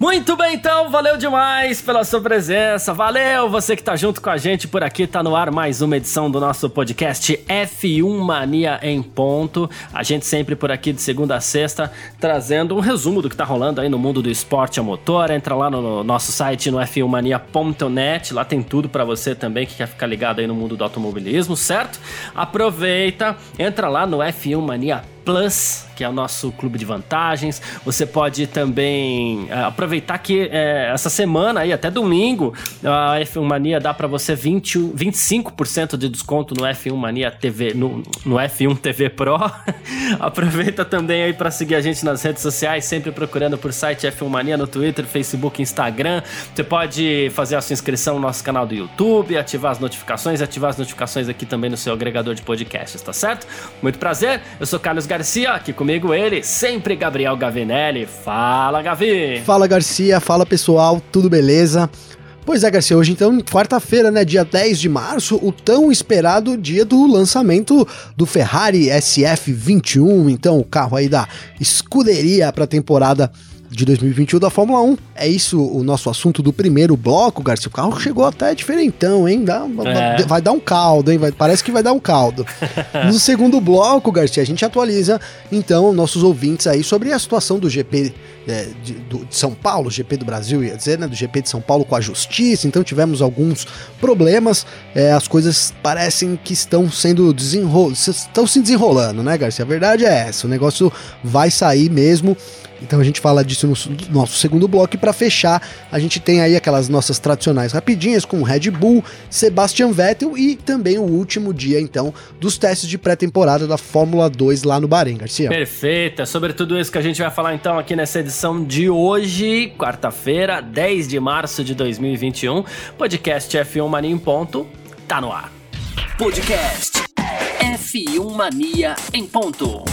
Muito bem, então, valeu demais pela sua presença. Valeu você que tá junto com a gente por aqui. Tá no ar mais uma edição do nosso podcast F1 Mania em ponto. A gente sempre por aqui de segunda a sexta trazendo um resumo do que tá rolando aí no mundo do esporte a motor. Entra lá no nosso site no f1mania.net, lá tem tudo para você também que quer ficar ligado aí no mundo do automobilismo, certo? Aproveita, entra lá no F1 Mania Plus, que é o nosso clube de vantagens. Você pode também é, aproveitar que é, essa semana aí, até domingo, a F1 Mania dá para você 20, 25% de desconto no F1 Mania TV, no, no F1 TV Pro. Aproveita também aí para seguir a gente nas redes sociais, sempre procurando por site F1 Mania no Twitter, Facebook, Instagram. Você pode fazer a sua inscrição no nosso canal do YouTube, ativar as notificações, ativar as notificações aqui também no seu agregador de podcasts, tá certo? Muito prazer, eu sou Carlos Garcia Garcia, aqui comigo ele, sempre Gabriel Gavinelli. Fala, Gavi! Fala, Garcia, fala pessoal, tudo beleza? Pois é, Garcia, hoje então, quarta-feira, né, dia 10 de março, o tão esperado dia do lançamento do Ferrari SF21, então o carro aí da escuderia para a temporada de 2021 da Fórmula 1. É isso o nosso assunto do primeiro bloco, Garcia. O carro chegou até diferentão, hein? Dá, é. Vai dar um caldo, hein? Vai, parece que vai dar um caldo. no segundo bloco, Garcia, a gente atualiza então nossos ouvintes aí sobre a situação do GP é, de, do, de, São Paulo, GP do Brasil, ia dizer, né? Do GP de São Paulo com a justiça. Então tivemos alguns problemas. É, as coisas parecem que estão sendo desenroladas, estão se desenrolando, né, Garcia? A verdade é essa. O negócio vai sair mesmo. Então a gente fala disso no nosso segundo bloco e para fechar, a gente tem aí aquelas nossas tradicionais rapidinhas com Red Bull, Sebastian Vettel e também o último dia então dos testes de pré-temporada da Fórmula 2 lá no Bahrein, Garcia. Perfeito, é sobre tudo isso que a gente vai falar então aqui nessa edição de hoje, quarta-feira, 10 de março de 2021. Podcast F1 Mania em ponto, tá no ar. Podcast F1 Mania em ponto.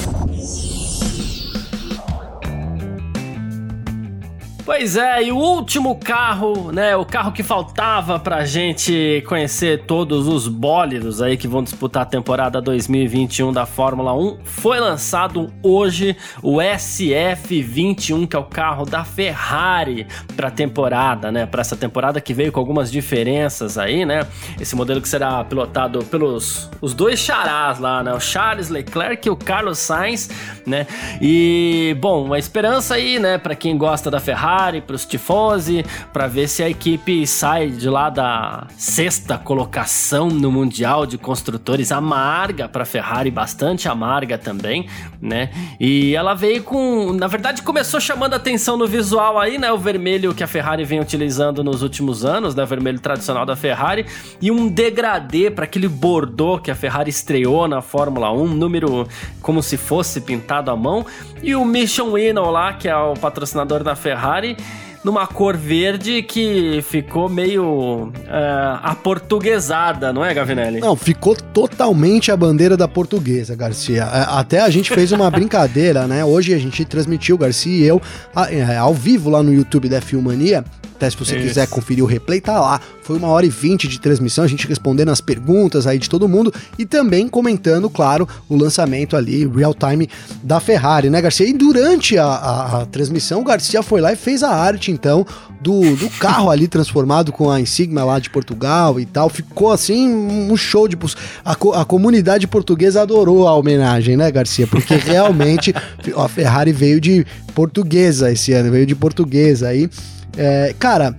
Pois é, e o último carro, né, o carro que faltava pra gente conhecer todos os bólidos aí que vão disputar a temporada 2021 da Fórmula 1, foi lançado hoje o SF21, que é o carro da Ferrari pra temporada, né, pra essa temporada que veio com algumas diferenças aí, né, esse modelo que será pilotado pelos os dois charás lá, né, o Charles Leclerc e o Carlos Sainz, né, e, bom, a esperança aí, né, pra quem gosta da Ferrari, Para os tifosi, para ver se a equipe sai de lá da sexta colocação no Mundial de Construtores, amarga para a Ferrari, bastante amarga também, né? E ela veio com, na verdade, começou chamando atenção no visual aí, né? O vermelho que a Ferrari vem utilizando nos últimos anos, né? O vermelho tradicional da Ferrari e um degradê para aquele bordô que a Ferrari estreou na Fórmula 1, número como se fosse pintado à mão, e o Mission Winnow lá, que é o patrocinador da Ferrari Ferrari numa cor verde que ficou meio uh, aportuguesada, não é, Gavinelli? Não, ficou totalmente a bandeira da portuguesa, Garcia. Até a gente fez uma brincadeira, né? Hoje a gente transmitiu, Garcia e eu, é, ao vivo lá no YouTube da Filmania, até se você Isso. quiser conferir o replay, tá lá. Foi uma hora e vinte de transmissão, a gente respondendo as perguntas aí de todo mundo e também comentando, claro, o lançamento ali, real time da Ferrari, né, Garcia? E durante a, a, a transmissão, o Garcia foi lá e fez a arte, então, do, do carro ali transformado com a insígnia lá de Portugal e tal. Ficou assim um show de. A, a comunidade portuguesa adorou a homenagem, né, Garcia? Porque realmente a Ferrari veio de portuguesa esse ano, veio de portuguesa aí. É, cara,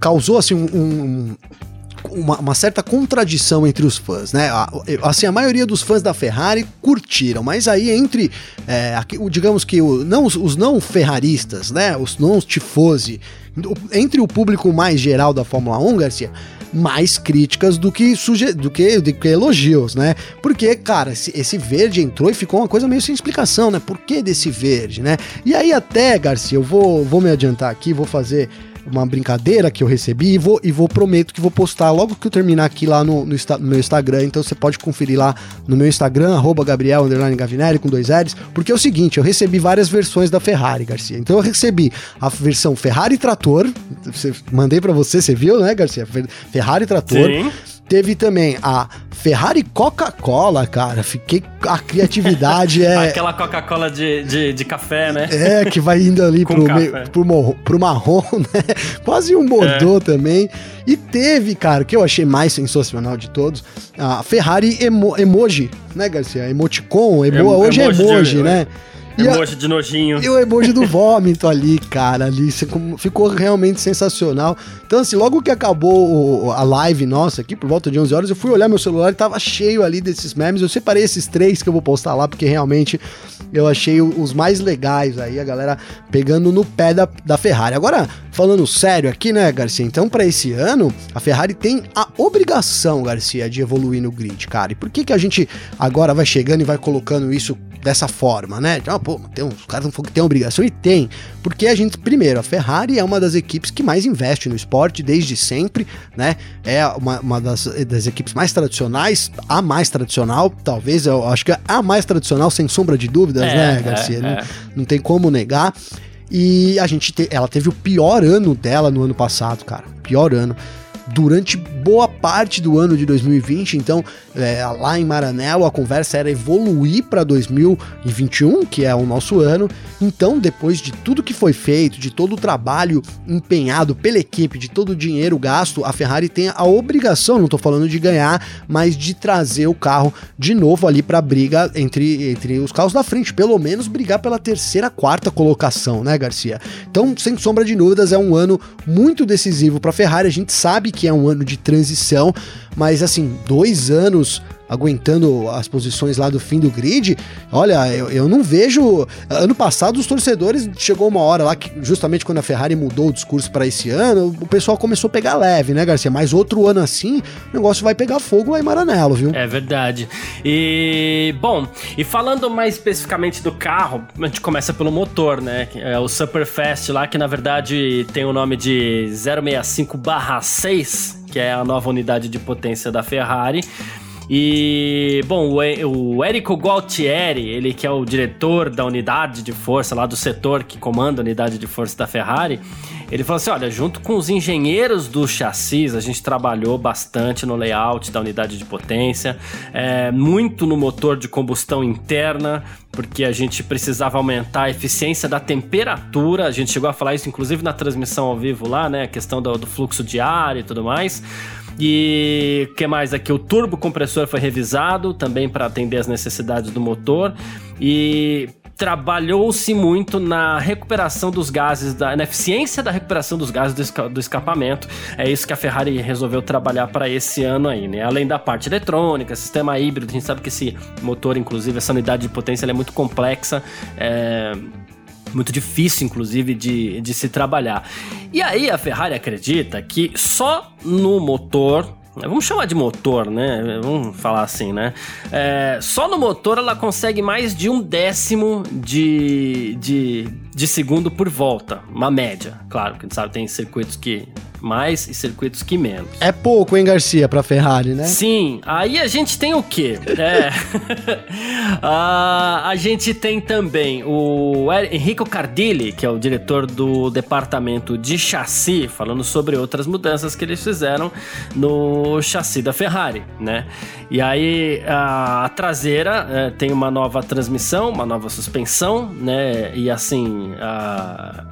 causou assim um, um uma, uma, certa contradição entre os fãs, né? Assim, a maioria dos fãs da Ferrari curtiram, mas aí entre, é, digamos que o, não, os não ferraristas, né? Os não tifosi, entre o público mais geral da Fórmula 1, Garcia, mais críticas do que, do que, do que elogios, né? Porque, cara, esse, esse, verde entrou e ficou uma coisa meio sem explicação, né? Por que desse verde, né? E aí até, Garcia, eu vou, vou me adiantar aqui, vou fazer uma brincadeira que eu recebi e vou, e vou prometo que vou postar logo que eu terminar aqui lá no, no, no meu Instagram. Então você pode conferir lá no meu Instagram, arroba Gabriel Gavinelli com dois L's, porque é o seguinte, eu recebi várias versões da Ferrari, Garcia. Então eu recebi a versão Ferrari Trator, mandei para você, você viu, né, Garcia? Ferrari Trator. Sim. Teve também a Ferrari Coca-Cola, cara. Fiquei. A criatividade é. Aquela Coca-Cola de, de, de, café, né? É, que vai indo ali pro, meio, pro, morro, pro marrom, né? Quase um Bordeaux é. também. E teve, cara, que eu achei mais sensacional de todos, a Ferrari emo, Emoji, né, Garcia? Emoticon, emo, hoje é emoji, de, né? Emoji a, de nojinho. E o emoji do vômito ali, cara, ali ficou realmente sensacional. Então, assim, logo que acabou a live nossa aqui, por volta de 11 horas, eu fui olhar meu celular e tava cheio ali desses memes. Eu separei esses três que eu vou postar lá, porque realmente eu achei os mais legais aí, a galera pegando no pé da, da Ferrari. Agora, falando sério aqui, né, Garcia? Então, para esse ano, a Ferrari tem a obrigação, Garcia, de evoluir no grid, cara. E por que que a gente agora vai chegando e vai colocando isso dessa forma, né? Então, pô, tem uns caras que tem obrigação e tem, porque a gente, primeiro, a Ferrari é uma das equipes que mais investe no esporte desde sempre, né? É uma, uma das, das equipes mais tradicionais, a mais tradicional, talvez, eu acho que é a mais tradicional, sem sombra de dúvidas, é, né, Garcia? É, não, é. não tem como negar. E a gente te, ela teve o pior ano dela no ano passado, cara. Pior ano durante boa parte do ano de 2020. Então, é, lá em Maranello, a conversa era evoluir para 2021, que é o nosso ano. Então, depois de tudo que foi feito, de todo o trabalho empenhado pela equipe, de todo o dinheiro gasto, a Ferrari tem a obrigação, não estou falando de ganhar, mas de trazer o carro de novo ali para briga entre, entre os carros da frente, pelo menos brigar pela terceira, quarta colocação, né, Garcia? Então, sem sombra de dúvidas, é um ano muito decisivo para a Ferrari. A gente sabe que é um ano de transição, mas assim, dois anos aguentando as posições lá do fim do grid, olha, eu, eu não vejo. Ano passado, os torcedores chegou uma hora lá que, justamente quando a Ferrari mudou o discurso para esse ano, o pessoal começou a pegar leve, né, Garcia? Mas outro ano assim, o negócio vai pegar fogo lá em Maranello, viu? É verdade. E, bom, e falando mais especificamente do carro, a gente começa pelo motor, né? É o Superfast lá, que na verdade tem o nome de 065/6, que é a nova unidade de potência da Ferrari. E, bom, o, o Érico Gualtieri, ele que é o diretor da unidade de força lá do setor que comanda a unidade de força da Ferrari, ele falou assim: olha, junto com os engenheiros do chassis, a gente trabalhou bastante no layout da unidade de potência, é, muito no motor de combustão interna, porque a gente precisava aumentar a eficiência da temperatura. A gente chegou a falar isso, inclusive, na transmissão ao vivo lá, né? A questão do, do fluxo de ar e tudo mais. E o que mais aqui? O turbo compressor foi revisado também para atender as necessidades do motor. E trabalhou-se muito na recuperação dos gases, da, na eficiência da recuperação dos gases do, esca, do escapamento. É isso que a Ferrari resolveu trabalhar para esse ano aí, né? Além da parte eletrônica, sistema híbrido, a gente sabe que esse motor, inclusive, essa unidade de potência, é muito complexa. É muito difícil, inclusive, de, de se trabalhar. E aí a Ferrari acredita que só no motor Vamos chamar de motor, né? Vamos falar assim, né? É, só no motor ela consegue mais de um décimo de, de, de segundo por volta. Uma média. Claro, que a gente sabe, tem circuitos que mais e circuitos que menos. É pouco, hein, Garcia, pra Ferrari, né? Sim. Aí a gente tem o quê? É. a, a gente tem também o Enrico Cardilli, que é o diretor do departamento de chassi, falando sobre outras mudanças que eles fizeram no chassi da Ferrari, né? E aí a, traseira é, tem uma nova transmissão, uma nova suspensão, né? E assim, a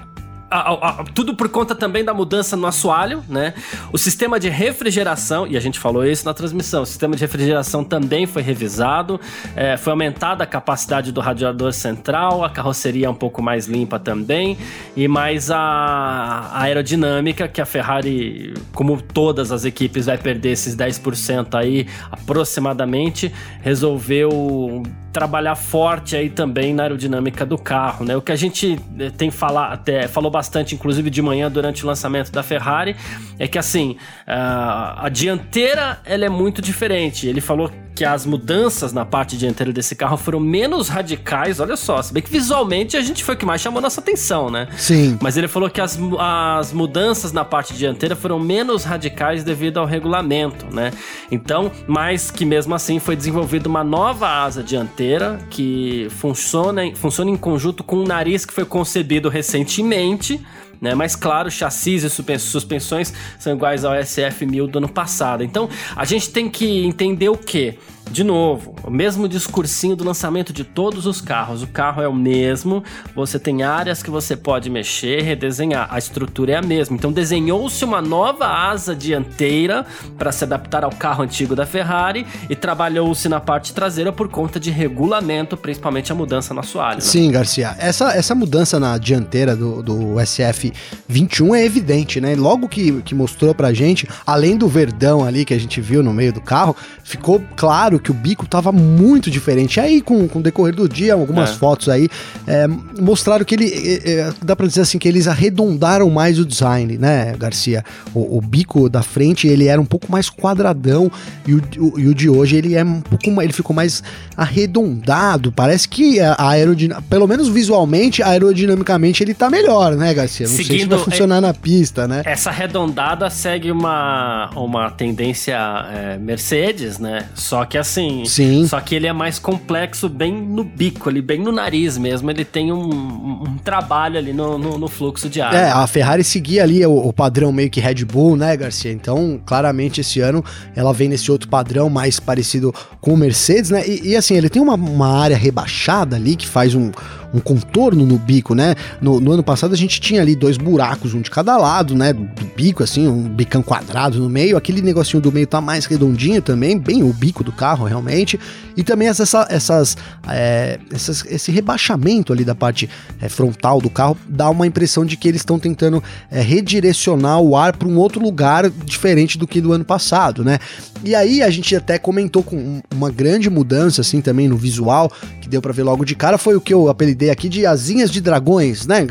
a, a, tudo por conta também da mudança no assoalho, né? O sistema de refrigeração, e a gente falou isso na transmissão, o sistema de refrigeração também foi revisado, é, foi aumentada a capacidade do radiador central, a carroceria é um pouco mais limpa também, e mais a, a aerodinâmica, que a Ferrari, como todas as equipes, vai perder esses 10% aí aproximadamente, resolveu trabalhar forte aí também na aerodinâmica do carro, né? O que a gente eh, tem falar, até falou bastante, inclusive de manhã durante o lançamento da Ferrari, é que assim a, a dianteira ela é muito diferente. Ele falou que as mudanças na parte dianteira desse carro foram menos radicais, olha só, se bem que visualmente a gente foi o que mais chamou nossa atenção, né? Sim. Mas ele falou que as, as mudanças na parte dianteira foram menos radicais devido ao regulamento, né? Então, mas que mesmo assim foi desenvolvida uma nova asa dianteira que funciona, funciona em conjunto com um nariz que foi concebido recentemente né? Mas claro, chassis e suspensões são iguais ao SF1000 do ano passado. Então, a gente tem que entender o que? De novo, o mesmo discursinho do lançamento de todos os carros. O carro é o mesmo, você tem áreas que você pode mexer, redesenhar. A estrutura é a mesma. Então desenhou-se uma nova asa dianteira para se adaptar ao carro antigo da Ferrari e trabalhou-se na parte traseira por conta de regulamento, principalmente a mudança no assoalho. Né? Sim, Garcia. Essa, essa mudança na dianteira do, do SF21 é evidente, né? Logo que, que mostrou pra gente, além do verdão ali que a gente viu no meio do carro, ficou claro claro que o bico tava muito diferente. Aí, com, com o decorrer do dia, algumas é. fotos aí, é, mostraram que ele. É, é, dá pra dizer assim, que eles arredondaram mais o design, né, Garcia? O, o bico da frente, ele era um pouco mais quadradão e o, o, e o de hoje, ele é um pouco mais, ele ficou mais arredondado. Parece que a aerodinâmica, pelo menos visualmente, aerodinamicamente, ele tá melhor, né, Garcia? Não Seguindo, sei se vai funcionar é, na pista, né? Essa arredondada segue uma, uma tendência é, Mercedes, né? Só que assim. Sim. Só que ele é mais complexo bem no bico, ali, bem no nariz mesmo. Ele tem um, um trabalho ali no, no, no, fluxo de ar. É, a Ferrari seguia ali o, o, padrão meio que Red Bull, né, Garcia? Então, claramente, esse ano ela vem nesse outro padrão mais parecido com o Mercedes, né? E, e assim, ele tem uma, uma área rebaixada ali que faz um um contorno no bico, né? No, no, ano passado a gente tinha ali dois buracos, um de cada lado, né? Do bico, assim, um bicão quadrado no meio. Aquele negocinho do meio tá mais redondinho também, bem o bico do carro, realmente. E também essa, essas, é, essas, esse rebaixamento ali da parte é, frontal do carro dá uma impressão de que eles estão tentando é, redirecionar o ar para um outro lugar diferente do que do ano passado, né? E aí a gente até comentou com uma grande mudança, assim, também no visual, que deu para ver logo de cara, foi o que eu apelidei aqui de asinhas de dragões, né,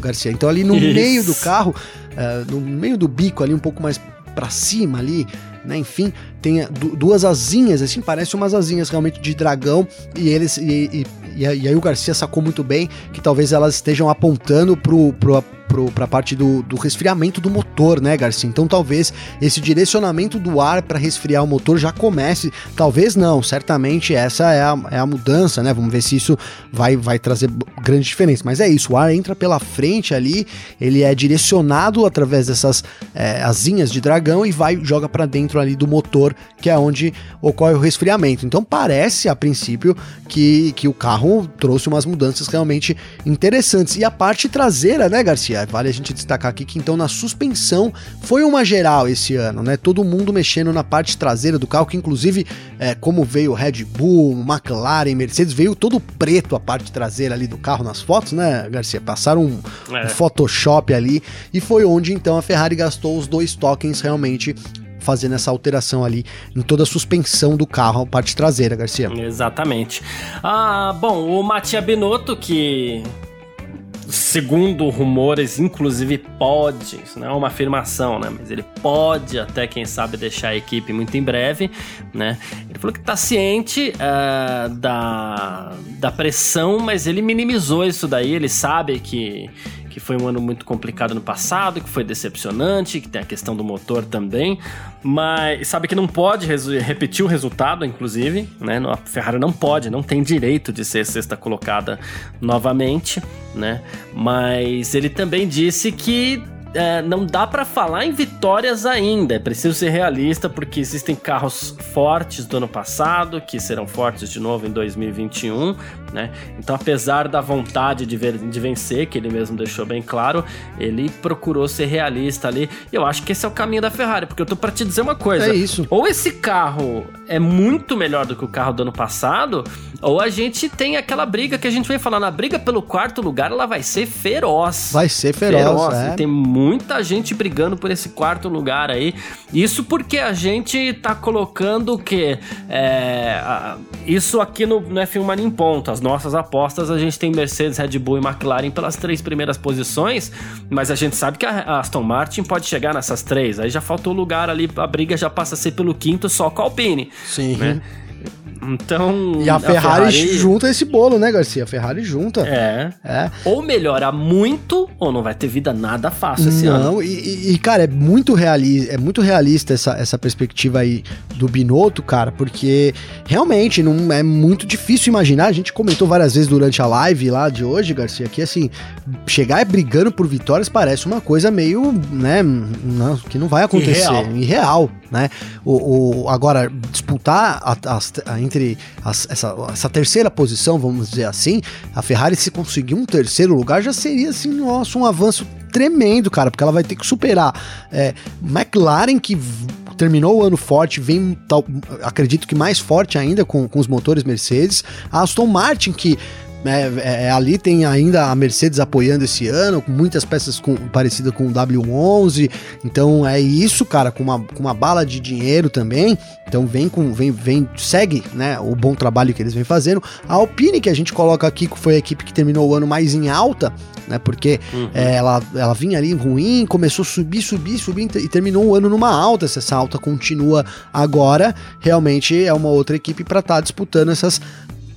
Garcia? Então ali no Isso. meio do carro, uh, no meio do bico ali, um pouco mais para cima ali, né? Enfim, tem duas asinhas, assim, parece umas asinhas realmente de dragão, e eles. E, e, e aí o Garcia sacou muito bem que talvez elas estejam apontando pro, pro, para a parte do, do resfriamento do motor, né, Garcia? Então talvez esse direcionamento do ar para resfriar o motor já comece. Talvez não, certamente essa é a, é a mudança, né? Vamos ver se isso vai, vai trazer grande diferença. Mas é isso, o ar entra pela frente ali, ele é direcionado através dessas é, asinhas de dragão e vai joga para dentro ali do motor, que é onde ocorre o resfriamento. Então parece a princípio que, que o carro trouxe umas mudanças realmente interessantes. E a parte traseira, né, Garcia? Vale a gente destacar aqui que então na suspensão foi uma geral esse ano, né? Todo mundo mexendo na parte traseira do carro, que inclusive, é, como veio Red Bull, McLaren, Mercedes, veio todo preto a parte traseira ali do carro nas fotos, né, Garcia? Passaram um, é. um Photoshop ali e foi onde então a Ferrari gastou os dois tokens realmente fazendo essa alteração ali em toda a suspensão do carro, a parte traseira, Garcia. Exatamente. Ah, bom, o Mattia Binotto, que segundo rumores, inclusive pode, isso não é uma afirmação, né? Mas ele pode até, quem sabe, deixar a equipe muito em breve, né? Ele falou que tá ciente uh, da, da pressão, mas ele minimizou isso daí, ele sabe que que foi um ano muito complicado no passado, que foi decepcionante, que tem a questão do motor também, mas sabe que não pode repetir o resultado, inclusive, né? A Ferrari não pode, não tem direito de ser sexta colocada novamente, né? Mas ele também disse que é, não dá para falar em vitórias ainda. É preciso ser realista porque existem carros fortes do ano passado que serão fortes de novo em 2021, né? Então, apesar da vontade de, ver, de vencer, que ele mesmo deixou bem claro, ele procurou ser realista ali. E eu acho que esse é o caminho da Ferrari, porque eu tô para te dizer uma coisa. É isso. Ou esse carro é muito melhor do que o carro do ano passado, ou a gente tem aquela briga que a gente vem falando, a briga pelo quarto lugar, ela vai ser feroz. Vai ser feroz, feroz. É. Tem muita gente brigando por esse quarto lugar aí. Isso porque a gente tá colocando o quê? É, isso aqui no, no F1 Mania em ponto. As nossas apostas, a gente tem Mercedes, Red Bull e McLaren pelas três primeiras posições, mas a gente sabe que a Aston Martin pode chegar nessas três. Aí já faltou lugar ali, a briga já passa a ser pelo quinto só com a Alpine. Sim. Né? Então. E a Ferrari, a Ferrari, junta esse bolo, né, Garcia? A Ferrari junta. É. é. Ou melhora muito, ou não vai ter vida nada fácil esse não, ano. Não, e, e, cara, é muito, reali é muito realista essa, essa perspectiva aí do Binotto, cara, porque realmente não é muito difícil imaginar. A gente comentou várias vezes durante a live lá de hoje, Garcia, que assim, chegar brigando por vitórias parece uma coisa meio, né, não, que não vai acontecer. Irreal, Irreal né? O, o, agora, disputar a, a, a, entre essa, essa terceira posição, vamos dizer assim, a Ferrari se conseguir um terceiro lugar já seria assim, nossa, um avanço tremendo, cara, porque ela vai ter que superar é, McLaren que terminou o ano forte, vem, tal, acredito que mais forte ainda com, com os motores Mercedes. A Aston Martin, que é, é, é, ali tem ainda a Mercedes apoiando esse ano, com muitas peças com, parecidas com o W11. Então é isso, cara, com uma, com uma bala de dinheiro também. Então vem com vem, vem segue, né, o bom trabalho que eles vêm fazendo. A Alpine que a gente coloca aqui que foi a equipe que terminou o ano mais em alta, né? Porque uhum. é, ela, ela vinha ali ruim, começou a subir, subir, subir e terminou o ano numa alta. Se essa alta continua agora, realmente é uma outra equipe para estar tá disputando essas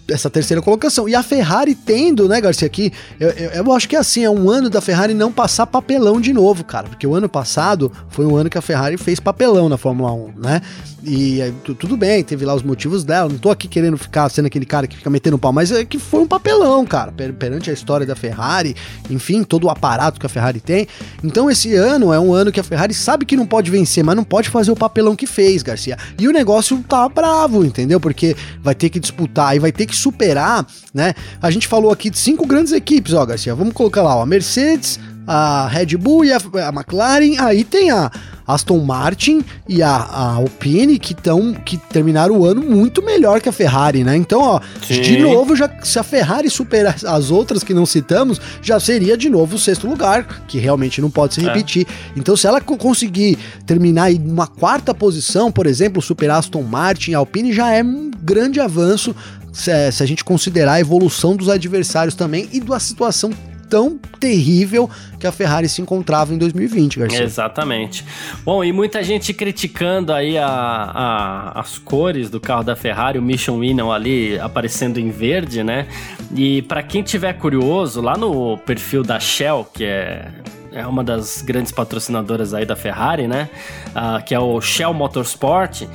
essa terceira colocação. E a Ferrari tendo, né, Garcia, aqui, eu, eu, eu, acho que é assim, é um ano da Ferrari não passar papelão de novo, cara, porque o ano passado foi um ano que a Ferrari fez papelão na Fórmula 1, né? E é, tudo bem, teve lá os motivos dela, não tô aqui querendo ficar sendo aquele cara que fica metendo pau, mas é que foi um papelão, cara, per perante a história da Ferrari, enfim, todo o aparato que a Ferrari tem. Então esse ano é um ano que a Ferrari sabe que não pode vencer, mas não pode fazer o papelão que fez, Garcia. E o negócio tá bravo, entendeu? Porque vai ter que disputar e vai ter que superar, né? A gente falou aqui de cinco grandes equipes, ó, Garcia. Vamos colocar lá, ó, a Mercedes, a Red Bull e a, a McLaren. Aí tem a Aston Martin e a, a Alpine que estão que terminaram o ano muito melhor que a Ferrari, né? Então, ó, Sim. de novo, já se a Ferrari superar as outras que não citamos, já seria de novo o sexto lugar, que realmente não pode se é. repetir. É. Então, se ela conseguir terminar em uma quarta posição, por exemplo, superar Aston Martin e Alpine, já é um grande avanço se, se a gente considerar a evolução dos adversários também e da situação tão terrível que a Ferrari se encontrava em 2020, Garcia. Exatamente. Bom, e muita gente criticando aí a, a, as cores do carro da Ferrari, o Mission Winnow ali aparecendo em verde, né? E para quem tiver curioso, lá no perfil da Shell, que é é uma das grandes patrocinadoras aí da Ferrari, né? Uh, que é o Shell Motorsport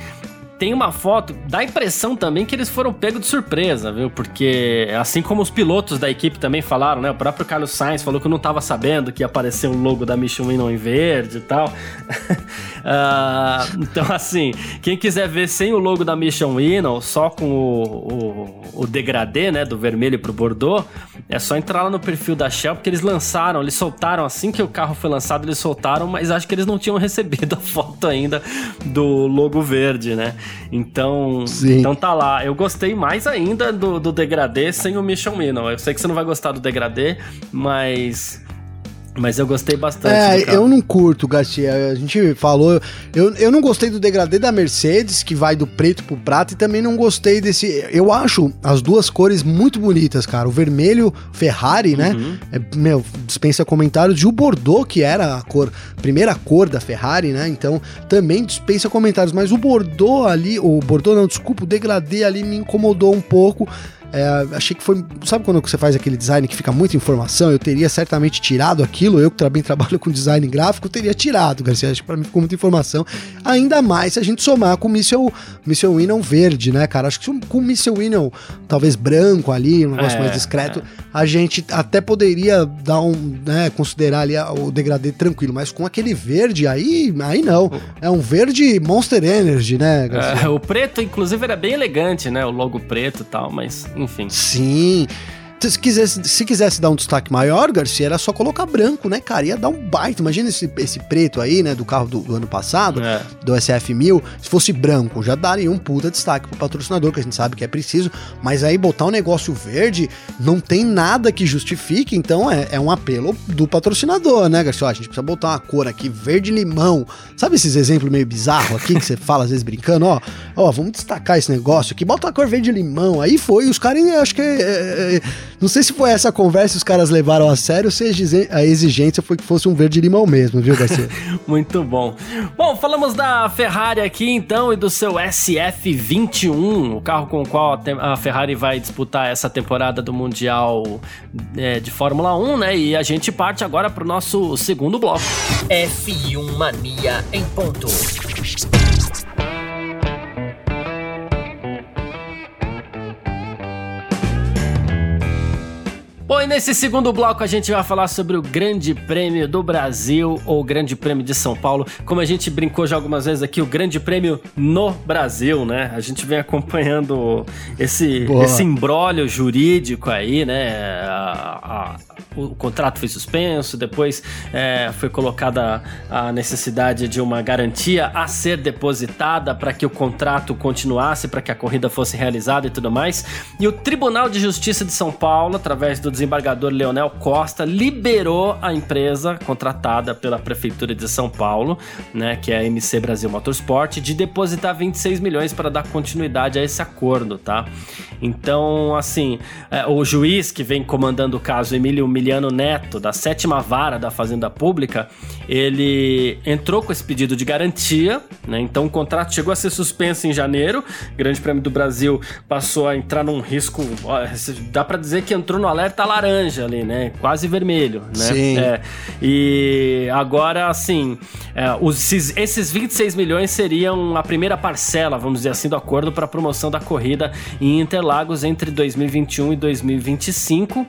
tem uma foto, dá a impressão também que eles foram pegos de surpresa, viu? Porque assim como os pilotos da equipe também falaram, né? O próprio Carlos Sainz falou que não estava sabendo que ia aparecer um logo da Michelin em verde e tal. uh, então, assim, quem quiser ver sem o logo da Michelin, só com o, o, o degradê, né? Do vermelho pro Bordeaux, é só entrar lá no perfil da Shell, porque eles lançaram, eles soltaram assim que o carro foi lançado, eles soltaram, mas acho que eles não tinham recebido a foto ainda do logo verde, né? Então, então tá lá. Eu gostei mais ainda do, do degradê sem o Mission Minnow. Eu sei que você não vai gostar do degradê, mas mas eu gostei bastante. É, eu não curto, Garcia. A gente falou. Eu, eu não gostei do degradê da Mercedes, que vai do preto pro prata, e também não gostei desse. Eu acho as duas cores muito bonitas, cara. O vermelho Ferrari, né? uhum. né? É, meu, dispensa comentários. E o Bordeaux, que era a cor, primeira cor da Ferrari, né? Então também dispensa comentários. Mas o Bordeaux ali, o Bordeaux não, desculpa, o degradê ali me incomodou um pouco. É, achei que foi. Sabe quando você faz aquele design que fica muita informação? Eu teria certamente tirado aquilo. Eu que também trabalho com design gráfico, teria tirado, Garcia. Acho que pra mim ficou muita informação. Ainda mais se a gente somar com o Missile, Missile Winnow verde, né, cara? Acho que com o Missile Winnow talvez branco ali, um negócio é, mais discreto, é. a gente até poderia dar um, né, considerar ali o degradê tranquilo. Mas com aquele verde aí, aí não. É um verde Monster Energy, né, Garcia? É, o preto, inclusive, era bem elegante, né? O logo preto e tal, mas enfim. Sim. Se quisesse, se quisesse dar um destaque maior, Garcia, era só colocar branco, né, cara? Ia dar um baita. Imagina esse, esse preto aí, né, do carro do, do ano passado, é. do SF1000. Se fosse branco, já daria um puta destaque pro patrocinador, que a gente sabe que é preciso. Mas aí botar um negócio verde, não tem nada que justifique, então é, é um apelo do patrocinador, né, Garcia? Ó, a gente precisa botar uma cor aqui, verde-limão. Sabe esses exemplos meio bizarros aqui que você fala às vezes brincando? Ó, ó, vamos destacar esse negócio aqui, bota a cor verde-limão. Aí foi, os caras, acho que. É, é, é não sei se foi essa conversa os caras levaram a sério ou se a exigência foi que fosse um verde limão mesmo, viu, Garcia? Muito bom. Bom, falamos da Ferrari aqui então e do seu SF21, o carro com o qual a Ferrari vai disputar essa temporada do Mundial é, de Fórmula 1, né? E a gente parte agora para o nosso segundo bloco. F1 Mania em ponto. Nesse segundo bloco a gente vai falar sobre o Grande Prêmio do Brasil ou Grande Prêmio de São Paulo. Como a gente brincou já algumas vezes aqui, o Grande Prêmio no Brasil, né? A gente vem acompanhando esse, esse embrólio jurídico aí, né? A, a, o contrato foi suspenso, depois é, foi colocada a necessidade de uma garantia a ser depositada para que o contrato continuasse, para que a corrida fosse realizada e tudo mais. E o Tribunal de Justiça de São Paulo, através do desembargador Leonel Costa liberou a empresa contratada pela Prefeitura de São Paulo, né, que é a MC Brasil Motorsport, de depositar 26 milhões para dar continuidade a esse acordo, tá? Então, assim, é, o juiz que vem comandando o caso, Emílio Miliano Neto, da sétima vara da Fazenda Pública, ele entrou com esse pedido de garantia, né? Então o contrato chegou a ser suspenso em janeiro, Grande Prêmio do Brasil passou a entrar num risco, dá para dizer que entrou no alerta laranja ali, né? Quase vermelho, né? Sim. É, e agora, assim, é, os, esses 26 milhões seriam a primeira parcela, vamos dizer assim, do acordo para a promoção da corrida em Interlagos entre 2021 e 2025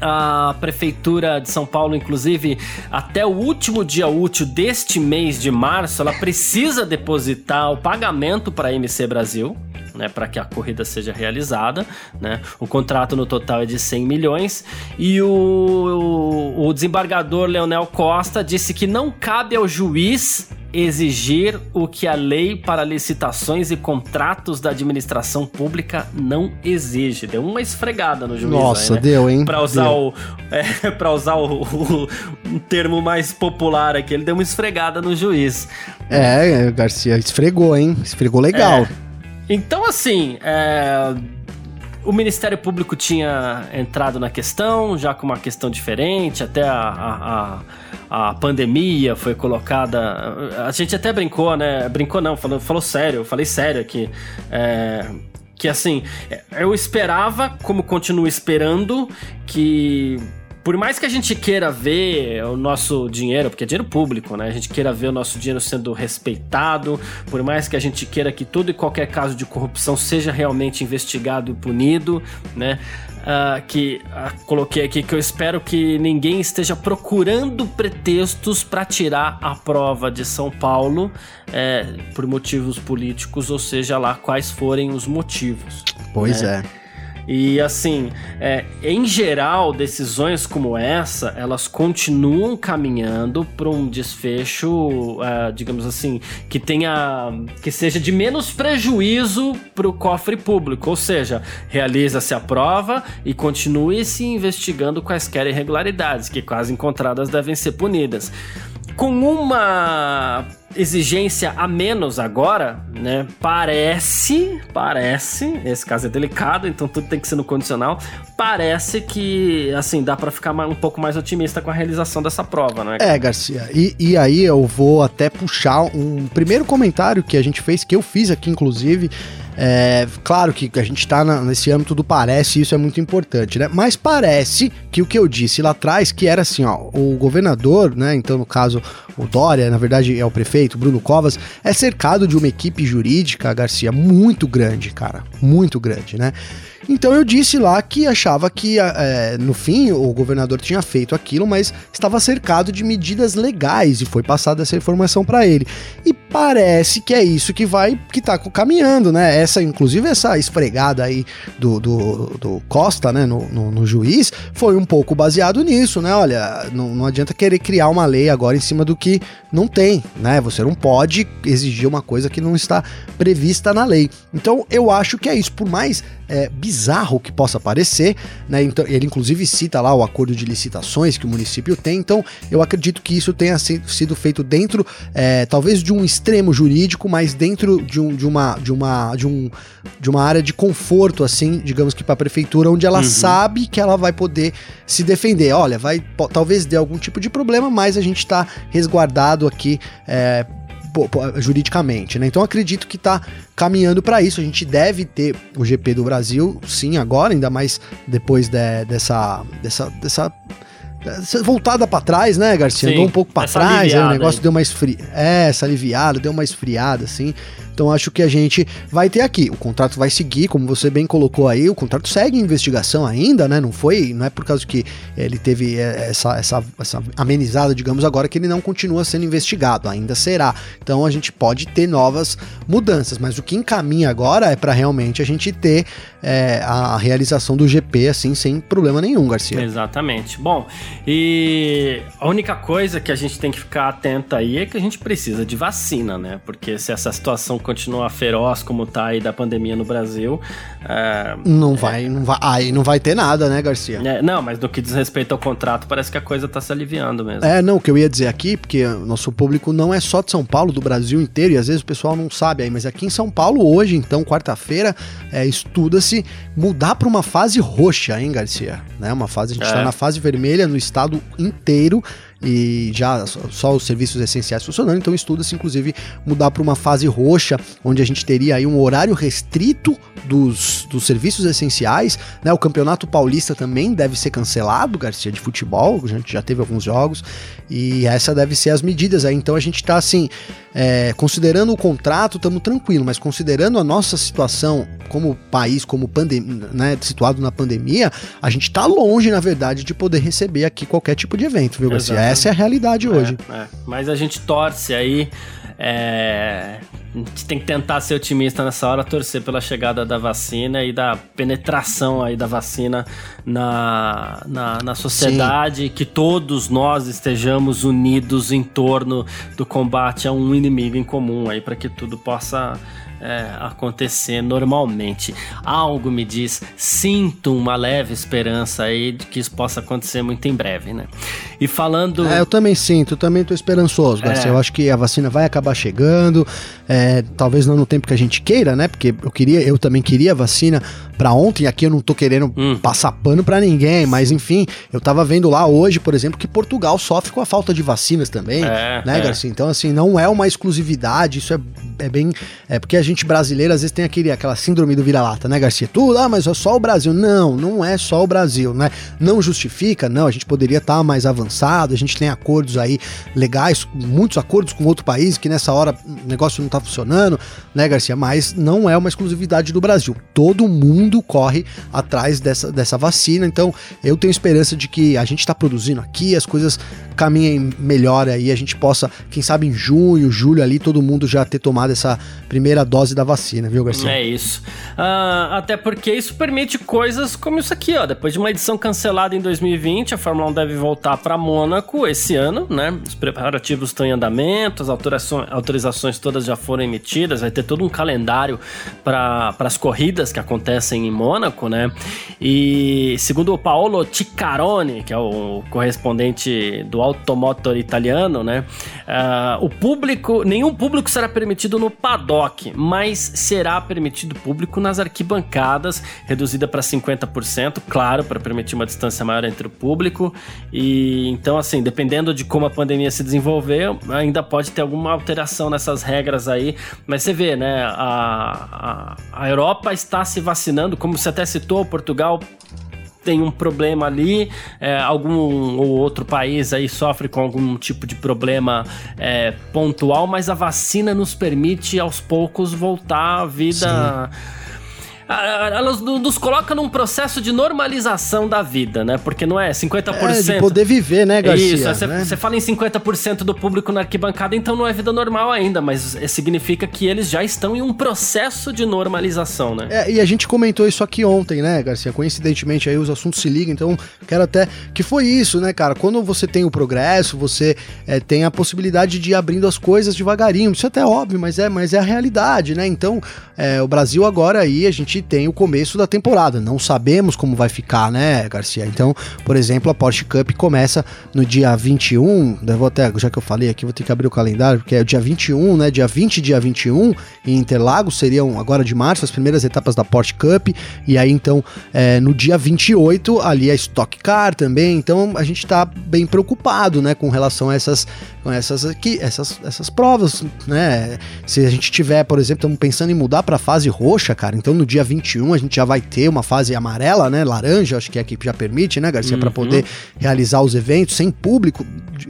a Prefeitura de São Paulo, inclusive, até o último dia útil deste mês de março, ela precisa depositar o pagamento para a MC Brasil né, para que a corrida seja realizada. Né? O contrato no total é de 100 milhões e o, o, o desembargador Leonel Costa disse que não cabe ao juiz exigir o que a lei para licitações e contratos da administração pública não exige. Deu uma esfregada no juiz. Nossa, aí, né? deu, hein? Para usar deu. o é, para usar o, o, um termo mais popular aqui, ele deu uma esfregada no juiz. É, Garcia esfregou, hein? Esfregou legal. É. Então, assim, é, o Ministério Público tinha entrado na questão, já com uma questão diferente, até a, a, a, pandemia foi colocada. A gente até brincou, né? Brincou não, falou, falou sério, eu falei sério aqui. É, que assim, eu esperava, como continuo esperando, que por mais que a gente queira ver o nosso dinheiro, porque é dinheiro público, né? A gente queira ver o nosso dinheiro sendo respeitado, por mais que a gente queira que todo e qualquer caso de corrupção seja realmente investigado e punido, né? Uh, que uh, coloquei aqui que eu espero que ninguém esteja procurando pretextos para tirar a prova de São Paulo é, por motivos políticos, ou seja lá quais forem os motivos. Pois né? é. E assim, é, em geral, decisões como essa, elas continuam caminhando para um desfecho, é, digamos assim, que tenha, que seja de menos prejuízo para o cofre público, ou seja, realiza-se a prova e continue se investigando quaisquer irregularidades, que quase encontradas devem ser punidas. Com uma exigência a menos agora, né? Parece, parece, esse caso é delicado, então tudo tem que ser no condicional. Parece que, assim, dá para ficar um pouco mais otimista com a realização dessa prova, né? É, Garcia. E, e aí eu vou até puxar um primeiro comentário que a gente fez, que eu fiz aqui, inclusive. É, claro que a gente está nesse âmbito do parece, isso é muito importante, né? Mas parece que o que eu disse lá atrás, que era assim, ó, o governador, né? Então, no caso, o Dória, na verdade é o prefeito, Bruno Covas, é cercado de uma equipe jurídica, Garcia, muito grande, cara. Muito grande, né? Então eu disse lá que achava que, é, no fim, o governador tinha feito aquilo, mas estava cercado de medidas legais e foi passada essa informação para ele. E parece que é isso que vai, que tá caminhando, né? Essa, inclusive, essa esfregada aí do, do, do Costa, né, no, no, no, juiz, foi um pouco baseado nisso, né? Olha, não, não adianta querer criar uma lei agora em cima do que não tem, né? Você não pode exigir uma coisa que não está prevista na lei. Então, eu acho que é isso. Por mais é, bizarro que possa parecer, né? Então, ele inclusive cita lá o acordo de licitações que o município tem, então eu acredito que isso tenha sido feito dentro, é, talvez de um extremo jurídico, mas dentro de, um, de, uma, de, uma, de, um, de uma área de conforto, assim, digamos que para a prefeitura, onde ela uhum. sabe que ela vai poder se defender. Olha, vai talvez dê algum tipo de problema, mas a gente está resguardado aqui. É, juridicamente, né? Então acredito que está caminhando para isso. A gente deve ter o GP do Brasil, sim, agora, ainda mais depois de, dessa, dessa, dessa voltada para trás, né, Garcia? Sim, Andou um pouco para trás, aí o negócio aí. deu uma esfriada. É, essa aliviada, deu uma esfriada, assim. Então acho que a gente vai ter aqui. O contrato vai seguir, como você bem colocou aí, o contrato segue em investigação ainda, né? Não foi, não é por causa que ele teve é, essa, essa, essa amenizada, digamos agora, que ele não continua sendo investigado, ainda será. Então a gente pode ter novas mudanças, mas o que encaminha agora é para realmente a gente ter é, a realização do GP assim sem problema nenhum, Garcia. Exatamente. Bom, e a única coisa que a gente tem que ficar atento aí é que a gente precisa de vacina, né? Porque se essa situação continuar feroz como tá aí da pandemia no Brasil. É, não vai, não vai. Aí não vai ter nada, né, Garcia? É, não, mas no que diz respeito ao contrato, parece que a coisa tá se aliviando mesmo. É, não, o que eu ia dizer aqui, porque nosso público não é só de São Paulo, do Brasil inteiro, e às vezes o pessoal não sabe aí, mas aqui em São Paulo, hoje, então, quarta-feira, é, estuda-se mudar para uma fase roxa, hein, Garcia? Né? Uma fase, a gente está é. na fase vermelha no estado inteiro e já só os serviços essenciais funcionando, então estuda-se inclusive mudar para uma fase roxa, onde a gente teria aí um horário restrito dos, dos serviços essenciais, né? O Campeonato Paulista também deve ser cancelado, Garcia, de futebol, a gente já teve alguns jogos, e essa deve ser as medidas aí, então a gente está assim, é, considerando o contrato, estamos tranquilo, mas considerando a nossa situação como país, como pandemia, né, situado na pandemia, a gente está longe, na verdade, de poder receber aqui qualquer tipo de evento, viu, Garcia? Essa é a realidade é, hoje. É. Mas a gente torce aí. É, a gente tem que tentar ser otimista nessa hora, torcer pela chegada da vacina e da penetração aí da vacina na, na, na sociedade, Sim. que todos nós estejamos unidos em torno do combate a um inimigo em comum aí, para que tudo possa é, acontecer normalmente. Algo me diz, sinto uma leve esperança aí de que isso possa acontecer muito em breve, né? E falando. É, eu também sinto, também estou esperançoso, Garcia. É. Eu acho que a vacina vai acabar chegando, é, talvez não no tempo que a gente queira, né? Porque eu queria, eu também queria a vacina para ontem. Aqui eu não tô querendo hum. passar pano para ninguém, mas enfim, eu tava vendo lá hoje, por exemplo, que Portugal sofre com a falta de vacinas também, é, né, é. Garcia? Então, assim, não é uma exclusividade, isso é, é bem. É porque a gente brasileiro às vezes tem aquele, aquela síndrome do vira-lata, né, Garcia? Tudo, ah, mas é só o Brasil. Não, não é só o Brasil, né? Não justifica, não, a gente poderia estar tá mais avançado, a gente tem acordos aí legais, muitos acordos com outro país que nessa hora o negócio não tá funcionando, né, Garcia? Mas não é uma exclusividade do Brasil. Todo mundo corre atrás dessa, dessa vacina, então eu tenho esperança de que a gente está produzindo aqui, as coisas caminhem melhor aí, a gente possa, quem sabe em junho, julho ali, todo mundo já ter tomado essa primeira dose da vacina, viu, Garcia? É isso. Uh, até porque isso permite coisas como isso aqui, ó. Depois de uma edição cancelada em 2020, a Fórmula 1 deve voltar para Mônaco esse ano, né? Os preparativos estão em andamento, as autorizações, todas já foram emitidas, vai ter todo um calendário para as corridas que acontecem em Mônaco, né? E segundo o Paolo Ticcarone, que é o correspondente do Automotor italiano, né? Uh, o público, nenhum público será permitido no paddock, mas será permitido público nas arquibancadas, reduzida para 50%, claro, para permitir uma distância maior entre o público. E então, assim, dependendo de como a pandemia se desenvolver, ainda pode ter alguma alteração nessas regras aí. Mas você vê, né? A, a, a Europa está se vacinando, como você até citou, Portugal tem um problema ali, é, algum ou outro país aí sofre com algum tipo de problema é, pontual, mas a vacina nos permite aos poucos voltar à vida. Sim Elas nos colocam num processo de normalização da vida, né? Porque não é 50%. É, de poder viver, né, Garcia? Isso, você, né? fala em 50% do público na arquibancada, então não é vida normal ainda, mas significa que eles já estão em um processo de normalização, né? É, e a gente comentou isso aqui ontem, né, Garcia? Coincidentemente aí os assuntos se ligam, então quero até. Que foi isso, né, cara? Quando você tem o progresso, você é, tem a possibilidade de ir abrindo as coisas devagarinho. Isso é até óbvio, mas é, mas é a realidade, né? Então, é, o Brasil agora aí, a gente tem o começo da temporada. Não sabemos como vai ficar, né, Garcia? Então, por exemplo, a Porsche Cup começa no dia 21. Vou até, já que eu falei aqui, vou ter que abrir o calendário, porque é o dia 21, né? Dia 20 e dia 21 em Interlagos seriam agora de março as primeiras etapas da Porsche Cup. E aí, então, é, no dia 28, ali a Stock Car também. Então, a gente tá bem preocupado, né, com relação a essas, essas aqui, essas, essas provas, né? Se a gente tiver, por exemplo, estamos pensando em mudar para fase roxa, cara. Então, no dia 21 a gente já vai ter uma fase amarela, né? Laranja, acho que a equipe já permite, né, Garcia, uhum. para poder realizar os eventos sem público.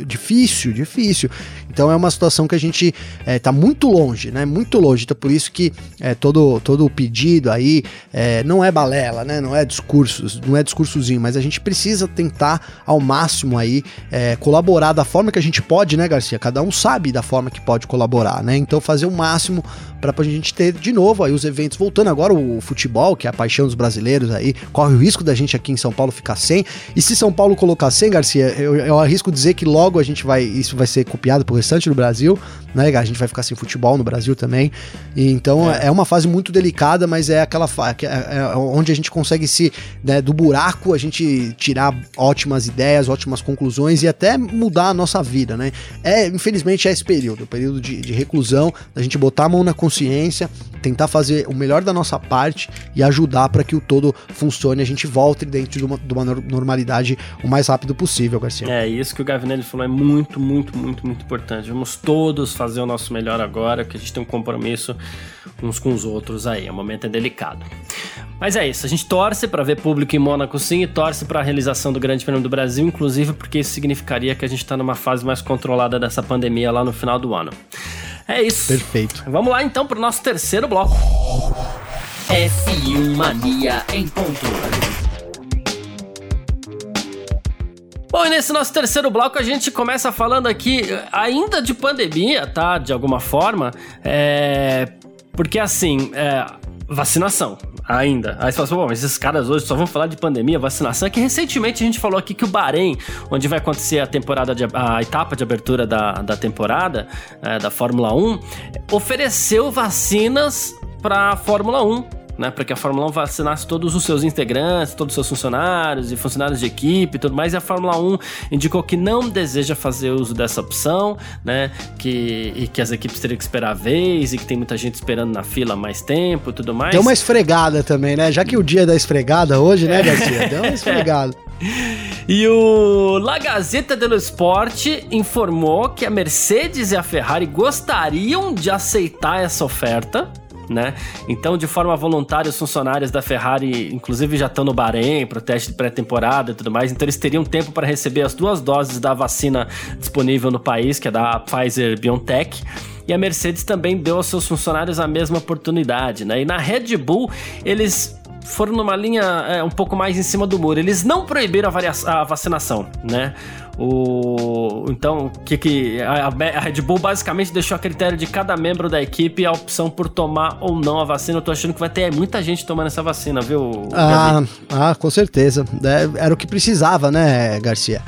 Difícil, difícil. Então é uma situação que a gente é, tá muito longe, né? Muito longe. Então por isso que é, todo, todo o pedido aí é, não é balela, né? Não é discursos, não é discursozinho, mas a gente precisa tentar ao máximo aí é, colaborar da forma que a gente pode, né, Garcia? Cada um sabe da forma que pode colaborar, né? Então fazer o máximo para a gente ter de novo aí os eventos voltando agora o futebol, que é a paixão dos brasileiros aí, corre o risco da gente aqui em São Paulo ficar sem. E se São Paulo colocar sem, Garcia, eu, eu arrisco dizer que logo a gente vai, isso vai ser copiado por restante do Brasil, né? A gente vai ficar sem futebol no Brasil também. E, então é. é. uma fase muito delicada, mas é aquela fase é, é onde a gente consegue se, né, do buraco, a gente tirar ótimas ideias, ótimas conclusões e até mudar a nossa vida, né? É, infelizmente, é esse período, o período de, de reclusão, da gente botar a mão na consciência, tentar fazer o melhor da nossa parte e ajudar para que o todo funcione, a gente volte dentro de uma, de uma normalidade o mais rápido possível, Garcia. É, isso que o Gavinelli falou é muito, muito, muito, muito importante. Vamos todos fazer o nosso melhor agora, que a gente tem um compromisso uns com os outros aí. O momento é delicado. Mas é isso, a gente torce para ver público em Mônaco sim e torce para a realização do Grande Prêmio do Brasil, inclusive porque isso significaria que a gente está numa fase mais controlada dessa pandemia lá no final do ano. É isso. Perfeito. Vamos lá então para o nosso terceiro bloco. F1 Mania em ponto. Bom, e nesse nosso terceiro bloco a gente começa falando aqui ainda de pandemia, tá? De alguma forma. É... Porque assim, é... vacinação ainda. Aí você fala assim, bom, mas esses caras hoje só vão falar de pandemia, vacinação. É que recentemente a gente falou aqui que o Bahrein, onde vai acontecer a temporada de, a etapa de abertura da, da temporada é, da Fórmula 1, ofereceu vacinas para a Fórmula 1 né, para que a Fórmula 1 vacinasse todos os seus integrantes, todos os seus funcionários e funcionários de equipe e tudo mais. E a Fórmula 1 indicou que não deseja fazer uso dessa opção, né, que, e que as equipes teriam que esperar a vez e que tem muita gente esperando na fila mais tempo e tudo mais. Deu uma esfregada também, né? Já que o dia da esfregada hoje, né, Garcia? Deu uma esfregada. E o La Gazzetta dello Sport informou que a Mercedes e a Ferrari gostariam de aceitar essa oferta, né? Então, de forma voluntária, os funcionários da Ferrari, inclusive, já estão no Bahrein para o teste de pré-temporada e tudo mais. Então, eles teriam tempo para receber as duas doses da vacina disponível no país, que é da Pfizer BioNTech. E a Mercedes também deu aos seus funcionários a mesma oportunidade, né? E na Red Bull, eles foram numa linha é, um pouco mais em cima do muro. Eles não proibiram a, a vacinação, né? O, então, que, que a, a, Red Bull basicamente deixou a critério de cada membro da equipe a opção por tomar ou não a vacina. Eu tô achando que vai ter muita gente tomando essa vacina, viu? Ah, ah com certeza. É, era o que precisava, né, Garcia?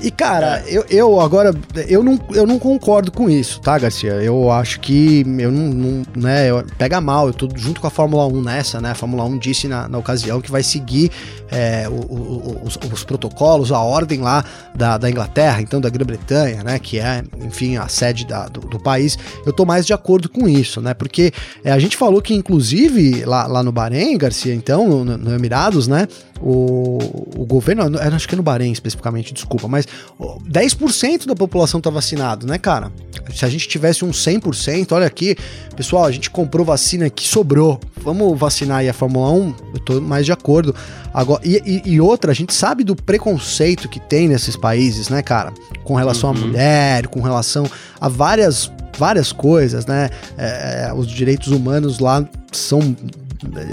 E, cara, eu, eu agora, eu não, eu não concordo com isso, tá, Garcia? Eu acho que eu não, não né, eu, pega mal, eu tô junto com a Fórmula 1 nessa, né? A Fórmula 1 disse na, na ocasião que vai seguir é, o, o, os, os, protocolos, a ordem lá da, da Inglaterra, então da Grã-Bretanha, né? Que é, enfim, a sede da, do, do, país. Eu tô mais de acordo com isso, né? Porque é, a gente falou que, inclusive, lá, lá no Bahrein, Garcia, então, no, no Emirados, né? O, o governo, acho que é no Bahrein especificamente, desculpa, mas 10% da população tá vacinado, né, cara? Se a gente tivesse um 100%, olha aqui, pessoal, a gente comprou vacina que sobrou. Vamos vacinar aí a Fórmula 1? Eu tô mais de acordo. Agora, e, e, e outra, a gente sabe do preconceito que tem nesses países, né, cara? Com relação uhum. à mulher, com relação a várias várias coisas, né? É, é os direitos humanos lá são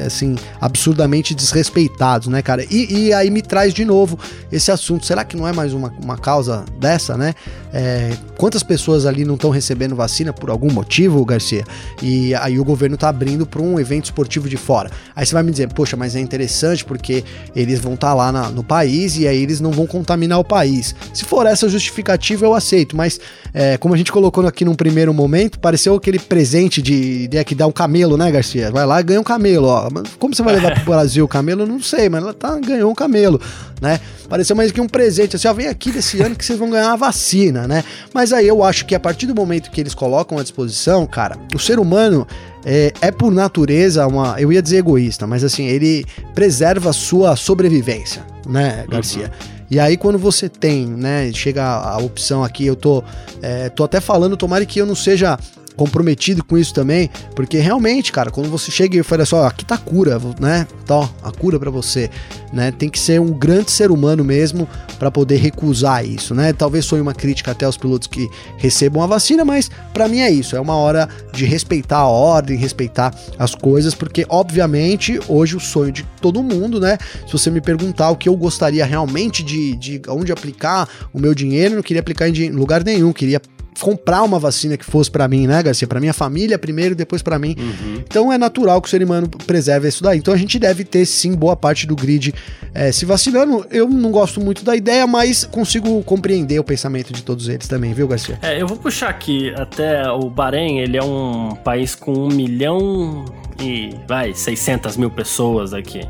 assim, absurdamente desrespeitados, né, cara? E, e, aí me traz de novo esse assunto. Será que não é mais uma, uma causa dessa, né? É, quantas pessoas ali não estão recebendo vacina por algum motivo, Garcia? E aí o governo tá abrindo para um evento esportivo de fora. Aí você vai me dizer, poxa, mas é interessante porque eles vão estar tá lá na, no país e aí eles não vão contaminar o país. Se for essa justificativa, eu aceito, mas é, como a gente colocou aqui num primeiro momento, pareceu aquele presente de, de que dá um camelo, né, Garcia? Vai lá e ganha um camelo, ó. Como você vai levar pro Brasil o camelo? Eu não sei, mas ela tá, ganhou um camelo, né? Pareceu mais que um presente, assim, ó, vem aqui desse ano que vocês vão ganhar uma vacina, né? Mas aí eu acho que a partir do momento que eles colocam à disposição, cara, o ser humano é, é, por natureza uma. Eu ia dizer egoísta, mas assim, ele preserva a sua sobrevivência, né, Garcia? Uhum. E aí, quando você tem, né, chega a, a opção aqui, eu tô, é, tô até falando, tomara que eu não seja comprometido com isso também, porque realmente, cara, quando você chega e fala só, aqui tá a cura, né? Tá, a cura para você, né? Tem que ser um grande ser humano mesmo para poder recusar isso, né? Talvez foi uma crítica até aos pilotos que recebam a vacina, mas para mim é isso, é uma hora de respeitar a ordem, respeitar as coisas, porque obviamente hoje o sonho de todo mundo, né? Se você me perguntar o que eu gostaria realmente de, de onde aplicar o meu dinheiro, não queria aplicar em lugar nenhum, queria comprar uma vacina que fosse para mim, né, Garcia? Para minha família primeiro e depois para mim. Uhum. Então é natural que o ser humano preserve isso daí. Então a gente deve ter sim boa parte do grid é, se vacinando. Eu não gosto muito da ideia, mas consigo compreender o pensamento de todos eles também, viu, Garcia? É, eu vou puxar aqui até o Bahrein, ele é um país com um milhão e vai 600 mil pessoas aqui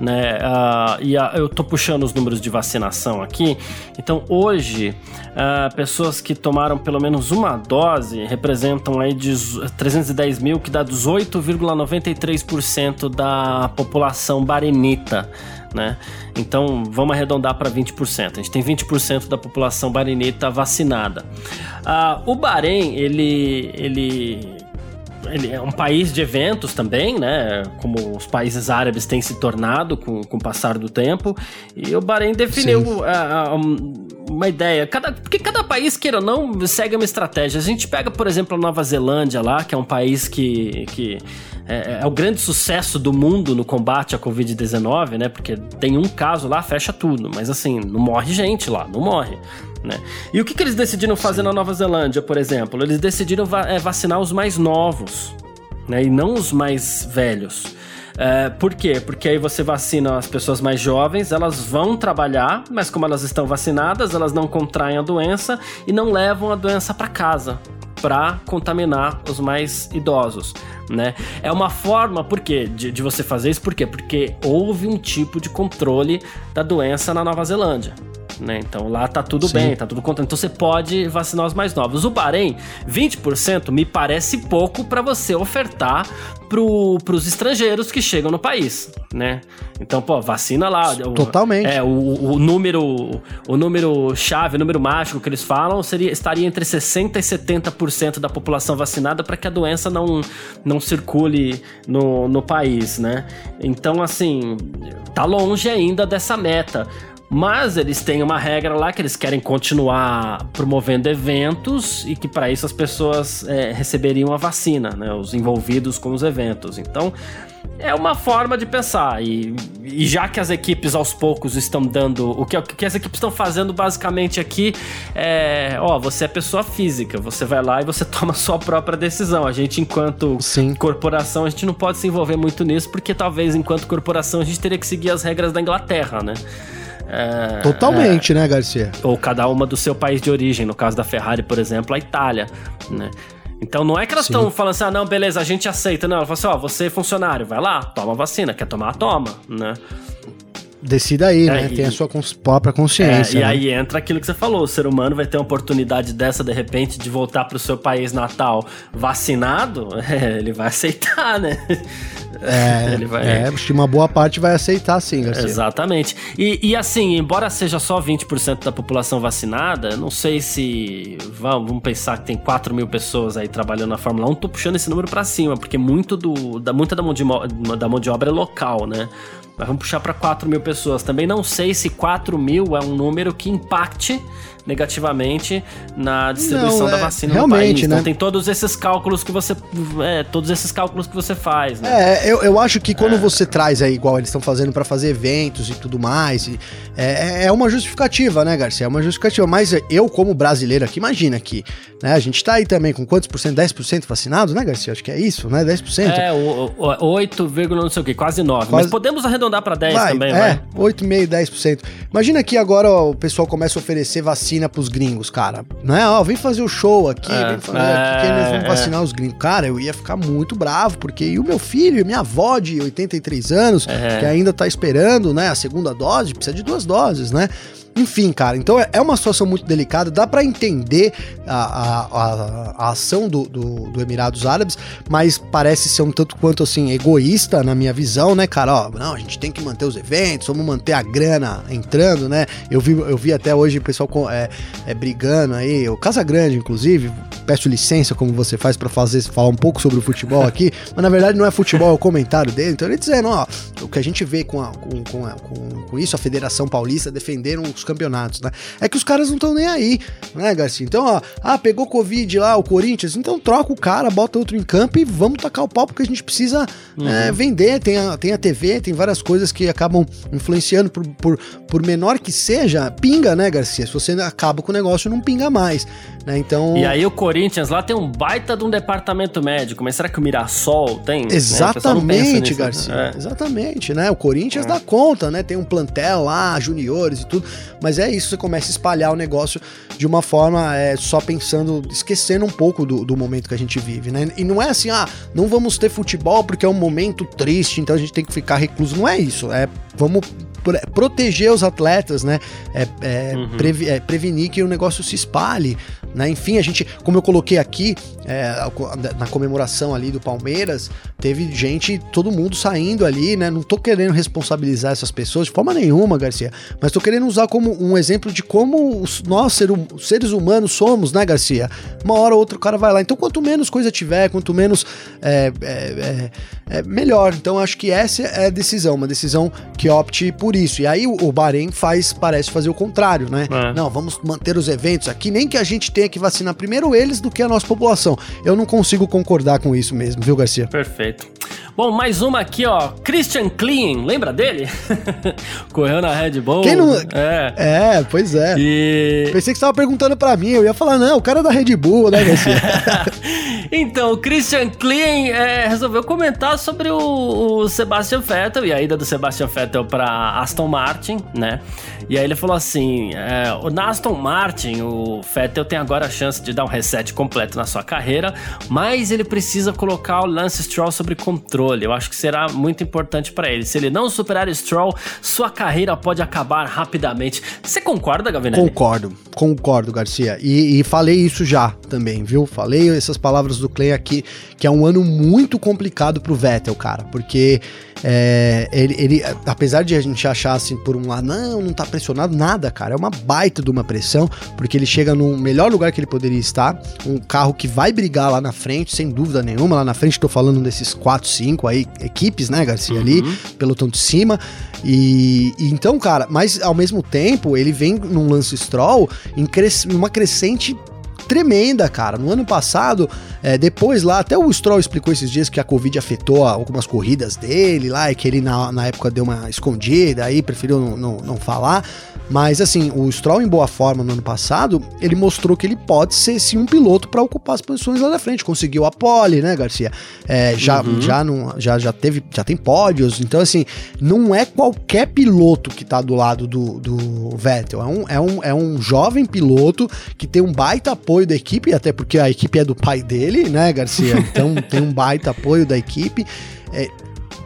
né? Uh, e a, eu tô puxando os números de vacinação aqui. Então, hoje, uh, pessoas que tomaram pelo menos uma dose representam aí de 310 mil, que dá 18,93% da população barenita. Né? Então vamos arredondar para 20%. A gente tem 20% da população barenita vacinada. Uh, o Bahrein, ele, ele ele é um país de eventos também, né? Como os países árabes têm se tornado com, com o passar do tempo. E o Bahrein definiu uh, uh, uma ideia. Cada, porque cada país, queira ou não, segue uma estratégia. A gente pega, por exemplo, a Nova Zelândia lá, que é um país que, que é, é o grande sucesso do mundo no combate à Covid-19, né? Porque tem um caso lá, fecha tudo. Mas assim, não morre gente lá, não morre. Né? E o que, que eles decidiram fazer Sim. na Nova Zelândia, por exemplo? Eles decidiram va é, vacinar os mais novos, né? E não os mais velhos. É, por quê? Porque aí você vacina as pessoas mais jovens, elas vão trabalhar, mas como elas estão vacinadas, elas não contraem a doença e não levam a doença para casa para contaminar os mais idosos, né? É uma forma, por quê? De, de você fazer isso, por quê? Porque houve um tipo de controle da doença na Nova Zelândia né? Então lá tá tudo Sim. bem, tá tudo contente. Então você pode vacinar os mais novos. O Bahrein, 20% me parece pouco para você ofertar pro, pros estrangeiros que chegam no país, né? Então, pô, vacina lá. Totalmente. É, o, o número o número chave, o número mágico que eles falam seria estaria entre 60 e 70% da população vacinada para que a doença não, não circule no, no país, né? Então, assim, tá longe ainda dessa meta. Mas eles têm uma regra lá que eles querem continuar promovendo eventos e que para isso as pessoas é, receberiam a vacina, né? Os envolvidos com os eventos. Então é uma forma de pensar. E, e já que as equipes aos poucos estão dando. O que, o que as equipes estão fazendo basicamente aqui é: ó, você é pessoa física, você vai lá e você toma a sua própria decisão. A gente, enquanto Sim. corporação, a gente não pode se envolver muito nisso, porque talvez enquanto corporação a gente teria que seguir as regras da Inglaterra, né? É, Totalmente, é, né, Garcia? Ou cada uma do seu país de origem. No caso da Ferrari, por exemplo, a Itália, né? Então não é que elas estão falando assim, ah, não, beleza, a gente aceita. Não, ela fala assim, ó, você é funcionário, vai lá, toma vacina, quer tomar, toma, né? Decida aí, é, né? E, Tem a sua cons própria consciência. É, e né? aí entra aquilo que você falou: o ser humano vai ter uma oportunidade dessa, de repente, de voltar para o seu país natal vacinado, é, ele vai aceitar, né? É, ele vai... é, acho que uma boa parte vai aceitar sim, Garcia. Exatamente. E, e assim, embora seja só 20% da população vacinada, não sei se. Vamos, vamos pensar que tem 4 mil pessoas aí trabalhando na Fórmula 1, tô puxando esse número para cima, porque muito do, da, muita da mão, de, da mão de obra é local, né? Mas vamos puxar para 4 mil pessoas. Também não sei se 4 mil é um número que impacte negativamente na distribuição Não, da é, vacina realmente, no país. né? Então tem todos esses cálculos que você. É, todos esses cálculos que você faz, né? É, eu, eu acho que quando você traz aí, igual eles estão fazendo pra fazer eventos e tudo mais, e- é, é uma justificativa, né, Garcia? É uma justificativa. Mas eu, como brasileiro aqui, imagina que né, a gente tá aí também com quantos por cento? 10% vacinados, né, Garcia? Acho que é isso, né? 10%. É, o, o, o 8, não sei o que, quase 9. Quase- Mas podemos arredondar pra 10 Vai, também, é, vai. 8,5%, 10%. Imagina que agora ó, o pessoal começa a oferecer vacina pros gringos, cara. Né? Ó, vem fazer o show aqui, É, vem fazer aqui que eles vão é, vacinar os gringos. Cara, eu ia ficar muito bravo, porque e o meu filho, e minha avó de 83 anos, É. que ainda tá esperando, né, a segunda dose, precisa de duas doses, né? Enfim, cara, então é- é uma situação muito delicada, dá pra entender a, a, a- a ação do, do, do Emirados Árabes, mas parece ser um tanto quanto assim, egoísta na minha visão, né, cara? Ó, não, a gente tem que manter os eventos, vamos manter a grana entrando, né? Eu vi, eu vi até hoje o pessoal com- é, é, brigando aí, o Casa Grande, inclusive, peço licença, como você faz pra fazer, falar um pouco sobre o futebol aqui, mas na verdade não é futebol, é o comentário dele, então ele dizendo, ó, o que a gente vê com, a- com, com, a- com- com isso, a Federação Paulista defenderam os campeonatos, né? É que os caras não estão nem aí, né, Garcia? Então, ó, ah, pegou Covid lá, o Corinthians, então troca o cara, bota outro em campo e vamos tacar o pau, porque a gente precisa é, vender, tem a, tem a TV, tem várias coisas que acabam influenciando, por, por, por menor que seja, pinga, né, Garcia? Se você acaba com o negócio, não pinga mais, né? Então... E aí o Corinthians lá tem um baita de um departamento médico, mas será que o Mirassol tem? Né? Exatamente, né? Garcia. É. Exatamente, né? O Corinthians dá conta, né? Tem um plantel lá, juniores e tudo. Mas é isso, você começa a espalhar o negócio de uma forma é, só pensando, esquecendo um pouco do, do momento que a gente vive, né? E não é assim, ah, não vamos ter futebol porque é um momento triste, então a gente tem que ficar recluso. Não é isso. É vamos proteger os atletas, né? É, é, Uhum. previ- é, prevenir que o negócio se espalhe, né? Enfim, a gente, como eu coloquei aqui é, na comemoração ali do Palmeiras, teve gente, todo mundo saindo ali, né? Não tô querendo responsabilizar essas pessoas de forma nenhuma, Garcia, mas tô querendo usar como um exemplo de como nós, ser, hum- seres humanos, somos, né, Garcia? Uma hora ou outra o cara vai lá. Então, quanto menos coisa tiver, quanto menos. É, é, é, é melhor. Então, acho que essa é a decisão, uma decisão que opte por isso. E aí o, Bahrein faz, parece fazer o contrário, né? É. Não, vamos manter os eventos aqui, nem que a gente tenha que vacinar primeiro eles do que a nossa população. Eu não consigo concordar com isso mesmo, viu, Garcia? Perfeito. Bom, mais uma aqui, ó. Christian Klein, lembra dele? Correu na Red Bull. Quem não- É. É, pois é. E. Pensei que você tava perguntando pra mim, eu ia falar, não, o cara é da Red Bull, né, Garcia? então, o Christian Klein é, resolveu comentar sobre o, o Sebastian Vettel e a ida do Sebastian Vettel para Aston Martin, né? E aí ele falou assim: é, o- na Aston Martin, o Vettel tem agora a chance de dar um reset completo na sua carreira, mas ele precisa colocar o Lance Stroll sobre controle. Eu acho que será muito importante para ele. Se ele não superar Stroll, sua carreira pode acabar rapidamente. Você concorda, Gavinelli? Concordo, concordo, Garcia. E, e falei isso já também, viu? Falei essas palavras do Clay aqui, que é um ano muito complicado pro Vettel, cara, porque é, ele, ele, apesar de a gente achar assim por um lado, não, não tá pressionado, nada, cara, é uma baita de uma pressão, porque ele chega no melhor lugar que ele poderia estar, um carro que vai brigar lá na frente, sem dúvida nenhuma, lá na frente tô falando desses 4, 5 aí, equipes, né, Garcia, ali, pelotão de cima, e, e então, cara, mas ao mesmo tempo, ele vem num lance Stroll em cres- numa crescente tremenda, cara. No ano passado, é, depois lá, até o Stroll explicou esses dias que a Covid afetou algumas corridas dele lá, e que ele na, na época deu uma escondida, aí preferiu não, não, não falar. Mas assim, o Stroll em boa forma no ano passado, ele mostrou que ele pode ser sim um piloto para ocupar as posições lá na frente. Conseguiu a pole, né, Garcia? É, já, já, não, já, já teve, já tem pódios. Então, assim, não é qualquer piloto que tá do lado do, do Vettel. É um, é, um, é um jovem piloto que tem um baita apoio da equipe, até porque a equipe é do pai dele, né, Garcia? Então tem um baita apoio da equipe. É,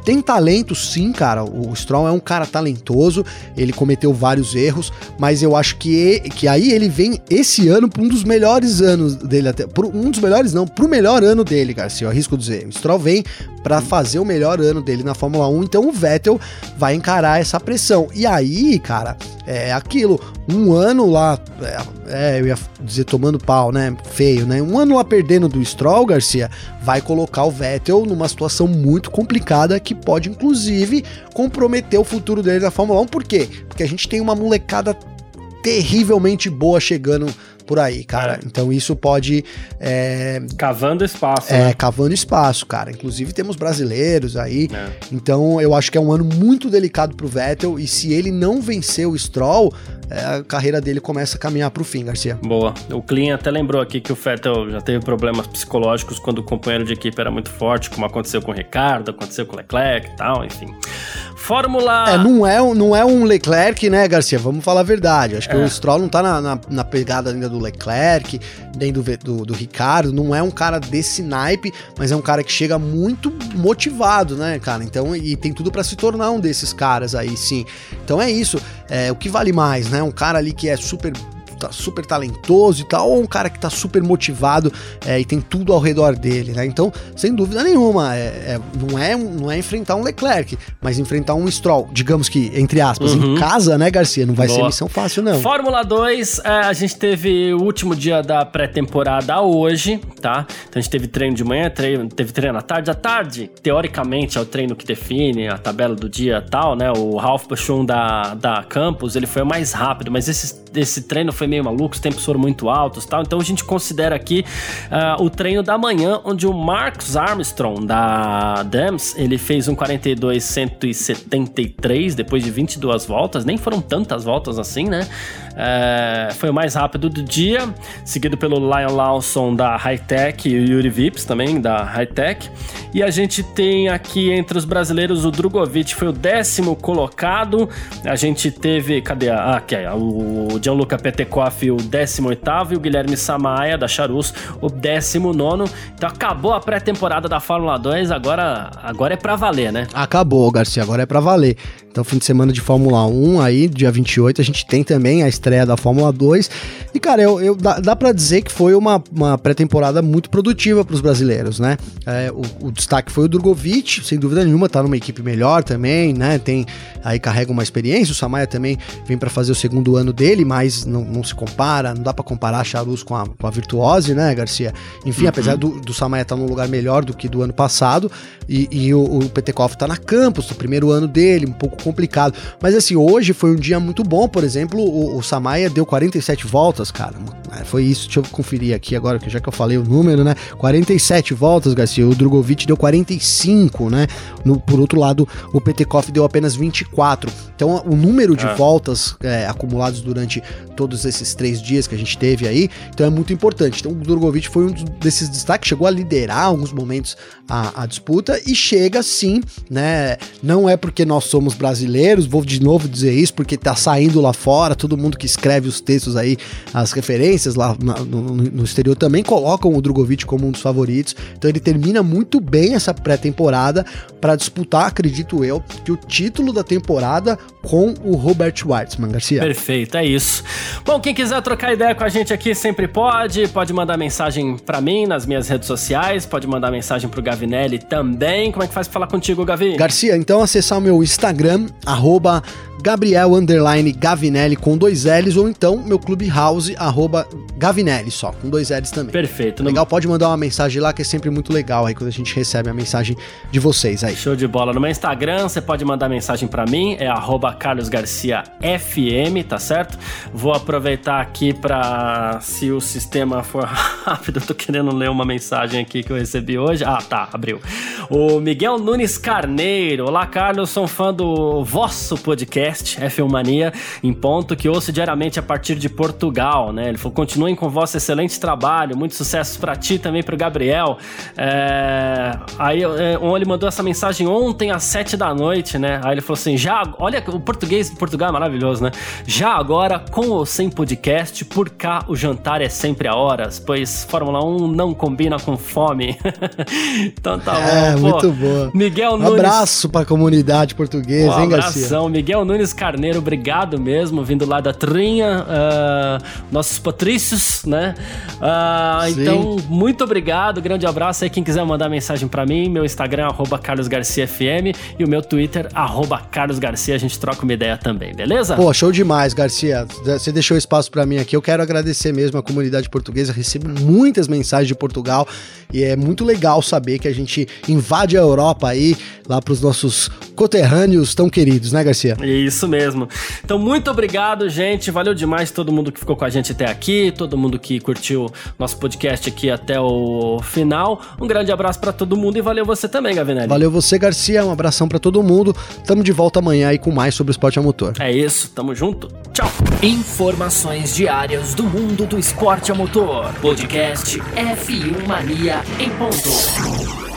tem talento, sim, cara. O Stroll é um cara talentoso. Ele cometeu vários erros, mas eu acho que, que aí ele vem esse ano para um dos melhores anos dele até. Um dos melhores, não, pro melhor ano dele, Garcia. Eu arrisco dizer. O Stroll vem para fazer o melhor ano dele na Fórmula 1. Então o Vettel vai encarar essa pressão. E aí, cara, é aquilo. Um ano lá, é, é, eu ia dizer tomando pau, né? Feio, né? Um ano lá perdendo do Stroll, Garcia, vai colocar o Vettel numa situação muito complicada que pode, inclusive, comprometer o futuro dele na Fórmula 1. Por quê? Porque a gente tem uma molecada terrivelmente boa chegando por aí, cara. É. Então isso pode. É, cavando espaço. É, né? cavando espaço, cara. Inclusive temos brasileiros aí. É. Então eu acho que é um ano muito delicado pro Vettel. E se ele não vencer o Stroll, é, a carreira dele começa a caminhar pro fim, Garcia. Boa. O Clean até lembrou aqui que o Vettel já teve problemas psicológicos quando o companheiro de equipe era muito forte, como aconteceu com o Ricardo, aconteceu com o Leclerc e tal, enfim. Fórmula. É, não é, não é um Leclerc, né, Garcia? Vamos falar a verdade. Acho que é. o Stroll não tá na, na, na, pegada ainda do Leclerc, nem do, do, do, Ricardo. Não é um cara desse naipe, mas é um cara que chega muito motivado, né, cara? Então, e tem tudo para se tornar um desses caras aí, sim. Então é isso. É, o que vale mais, né? Um cara ali que é super tá super talentoso e tal, ou um cara que tá super motivado é, e tem tudo ao redor dele, né? Então, sem dúvida nenhuma, é, é, não, é, não é enfrentar um Leclerc, mas enfrentar um Stroll, digamos que, entre aspas, uhum. em casa, né, Garcia? Não vai Boa. ser missão fácil, não. Fórmula 2, é, a gente teve o último dia da pré-temporada hoje, tá? Então a gente teve treino de manhã, treino, teve treino à tarde. À tarde, teoricamente, é o treino que define a tabela do dia e tal, né? O Ralph Bachon da, da Campus, ele foi o mais rápido, mas esse, esse treino foi meio maluco, os tempos foram muito altos tal. Então a gente considera aqui uh, o treino da manhã, onde o Marcus Armstrong da Dams, ele fez um 42,173 depois de 22 voltas, nem foram tantas voltas assim, né? Uh, foi o mais rápido do dia, seguido pelo Lion Lawson da Hightech e o Yuri Vips também da Hightech. E a gente tem aqui entre os brasileiros o Drogovic foi o décimo colocado. A gente teve, cadê a, ah, aqui, o Gianluca Peteco Koff o 18 e o Guilherme Samaia, da Charus, o 19. Então acabou a pré-temporada da Fórmula 2, agora, agora é pra valer, né? Acabou, Garcia, agora é pra valer. Então, fim de semana de Fórmula 1, aí, dia 28, a gente tem também a estreia da Fórmula 2. E, cara, eu, eu dá, dá pra dizer que foi uma, uma pré-temporada muito produtiva pros brasileiros, né? É, o, o, destaque foi o Drogovic, sem dúvida nenhuma, tá numa equipe melhor também, né? Tem, aí carrega uma experiência, o Samaia também vem para fazer o segundo ano dele, mas não, não se compara, não dá para comparar a Charus com a, com a Virtuose, né, Garcia? Enfim, uhum. apesar do, do Samaia estar tá num lugar melhor do que do ano passado, e, e o, o Petekoff tá na campus, no primeiro ano dele, um pouco complicado. Mas assim, hoje foi um dia muito bom, por exemplo, o, o Samaia deu 47 voltas, cara. É, foi isso, deixa eu conferir aqui agora, que já que eu falei o número, né? 47 voltas, Garcia. O Drogovic deu 45, né? No, por outro lado, o Petekoff deu apenas 24. Então, o número de é. voltas é, acumulados durante todos esses três dias que a gente teve aí, então é muito importante. Então, o Drogovic foi um desses destaques, chegou a liderar alguns momentos a, a disputa e chega sim, né? Não é porque nós somos brasileiros, vou de novo dizer isso, porque tá saindo lá fora, todo mundo que escreve os textos aí, as referências lá no, no exterior também colocam o Drogovic como um dos favoritos. Então ele termina muito bem essa pré-temporada para disputar, acredito eu, que o título da temporada com o Robert Schwartzman, Garcia. Perfeito, é isso. Bom, quem quiser trocar ideia com a gente aqui sempre pode, pode mandar mensagem para mim nas minhas redes sociais, pode mandar mensagem pro Gavinelli também. Como é que faz pra falar contigo, Gavi? Garcia, então acessar o meu Instagram, arroba Gabriel Gavinelli com dois L's ou então meu Clubhouse arroba Gavinelli só, com dois L's também. Perfeito. Legal, pode mandar uma mensagem lá que é sempre muito legal aí quando a gente recebe a mensagem de vocês aí. Show de bola. No meu Instagram você pode mandar mensagem para mim, é arroba Carlos Garcia FM, tá certo? Vou aproveitar aqui para se o sistema for rápido, eu tô querendo ler uma mensagem aqui que eu recebi hoje. Ah, tá, abriu. O Miguel Nunes Carneiro. Olá, Carlos, sou um fã do vosso podcast podcast F1 Mania em ponto, que ouço diariamente a partir de Portugal, né? Ele falou: continuem com o vosso excelente trabalho, muito sucesso para ti também para o Gabriel. É... Aí é, ele mandou essa mensagem ontem às sete da noite, né? Aí ele falou assim: já, olha, o português do Portugal é maravilhoso, né? Já agora, com ou sem podcast, por cá o jantar é sempre a horas, pois Fórmula 1 não combina com fome. então tá é, bom. É, muito boa. Miguel um Nunes. abraço pra comunidade portuguesa, um hein, Garcia? Miguel Nunes Carneiro, obrigado mesmo, vindo lá da Trinha, uh, nossos patrícios, né? Uh, então, muito obrigado, grande abraço aí. Quem quiser mandar mensagem para mim, meu Instagram, arroba carlosgarciafm e o meu Twitter, arroba carlosgarcia, a gente troca uma ideia também, beleza? Pô, show demais, Garcia. Você deixou espaço para mim aqui. Eu quero agradecer mesmo a comunidade portuguesa, recebo muitas mensagens de Portugal e é muito legal saber que a gente invade a Europa aí, lá pros nossos coterrâneos tão queridos, né, Garcia? Isso mesmo. Então, muito obrigado, gente. Valeu demais todo mundo que ficou com a gente até aqui, todo mundo que curtiu nosso podcast aqui até o final. Um grande abraço para todo mundo e valeu você também, Gavinelli. Valeu você, Garcia. Um abração para todo mundo. Tamo de volta amanhã aí com mais sobre o esporte a motor. É isso, tamo junto. Tchau. Informações diárias do mundo do esporte a motor. Podcast F1 Mania em ponto.